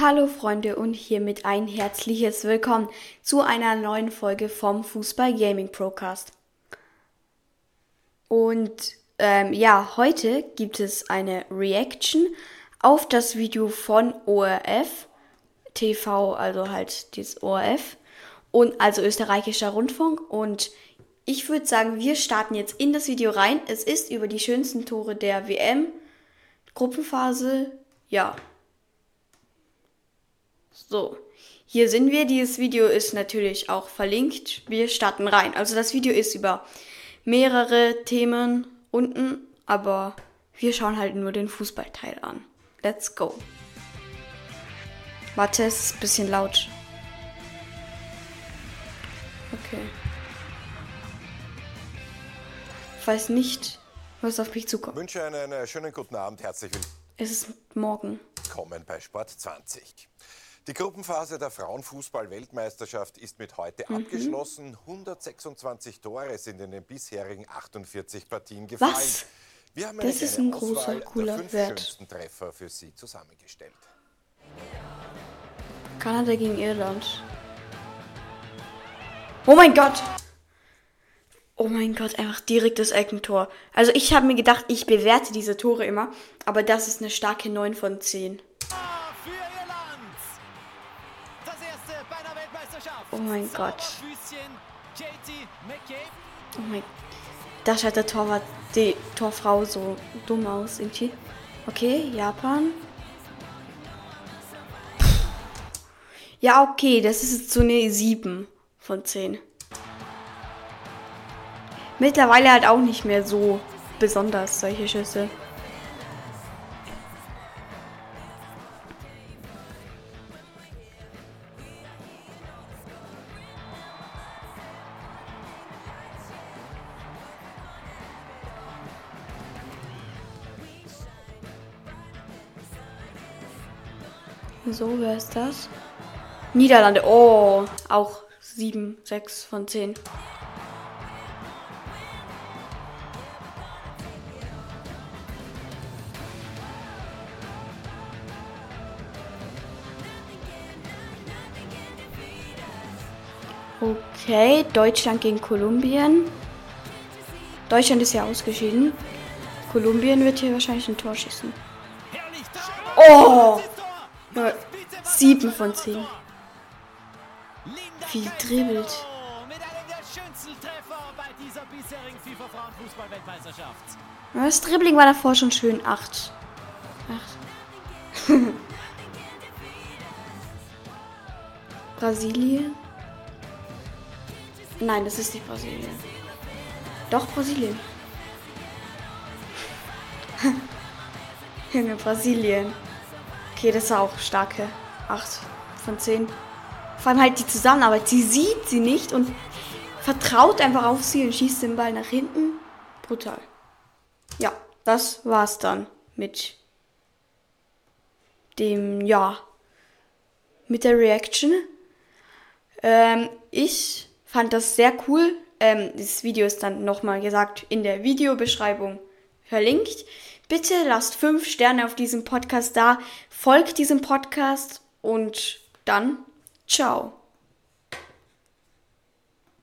Hallo Freunde und hiermit ein herzliches Willkommen zu einer neuen Folge vom Fußball Gaming Procast. Und ähm, ja, heute gibt es eine Reaction auf das Video von ORF TV, also halt dieses ORF und also österreichischer Rundfunk und ich würde sagen, wir starten jetzt in das Video rein. Es ist über die schönsten Tore der WM Gruppenphase. Ja, so, hier sind wir. Dieses Video ist natürlich auch verlinkt. Wir starten rein. Also das Video ist über mehrere Themen unten, aber wir schauen halt nur den Fußballteil an. Let's go. Warte, es ist ein bisschen laut. Okay. Ich weiß nicht, was auf mich zukommt. Ich wünsche einen schönen guten Abend. Herzlich willkommen. Es ist morgen. Willkommen bei Sport 20. Die Gruppenphase der Frauenfußball-Weltmeisterschaft ist mit heute mhm. abgeschlossen. 126 Tore sind in den bisherigen 48 Partien gefallen. Was? Wir haben das ist ein großer, cooler der fünf Wert. schönsten Treffer für Sie zusammengestellt. Kanada gegen Irland. Oh mein Gott! Oh mein Gott, einfach direkt das Eckentor. Also ich habe mir gedacht, ich bewerte diese Tore immer, aber das ist eine starke 9 von 10. Oh mein Gott. Oh mein Da schaut der Torwart, die Torfrau so dumm aus irgendwie. Okay, Japan. Ja, okay, das ist jetzt so eine 7 von 10. Mittlerweile halt auch nicht mehr so besonders solche Schüsse. So, wer ist das? Niederlande. Oh, auch 7, 6 von 10. Okay, Deutschland gegen Kolumbien. Deutschland ist ja ausgeschieden. Kolumbien wird hier wahrscheinlich ein Tor schießen. Oh! 7 von 10. Wie dribbelt. Das Dribbling war davor schon schön. 8. 8. Brasilien? Nein, das ist nicht Brasilien. Doch, Brasilien. Junge, Brasilien. Okay, das war auch starke 8 von 10. Vor allem halt die Zusammenarbeit. Sie sieht sie nicht und vertraut einfach auf sie und schießt den Ball nach hinten. Brutal. Ja, das war's dann mit dem, ja, mit der Reaction. Ähm, ich fand das sehr cool. Ähm, dieses Video ist dann nochmal gesagt in der Videobeschreibung verlinkt. Bitte lasst fünf Sterne auf diesem Podcast da, folgt diesem Podcast und dann ciao.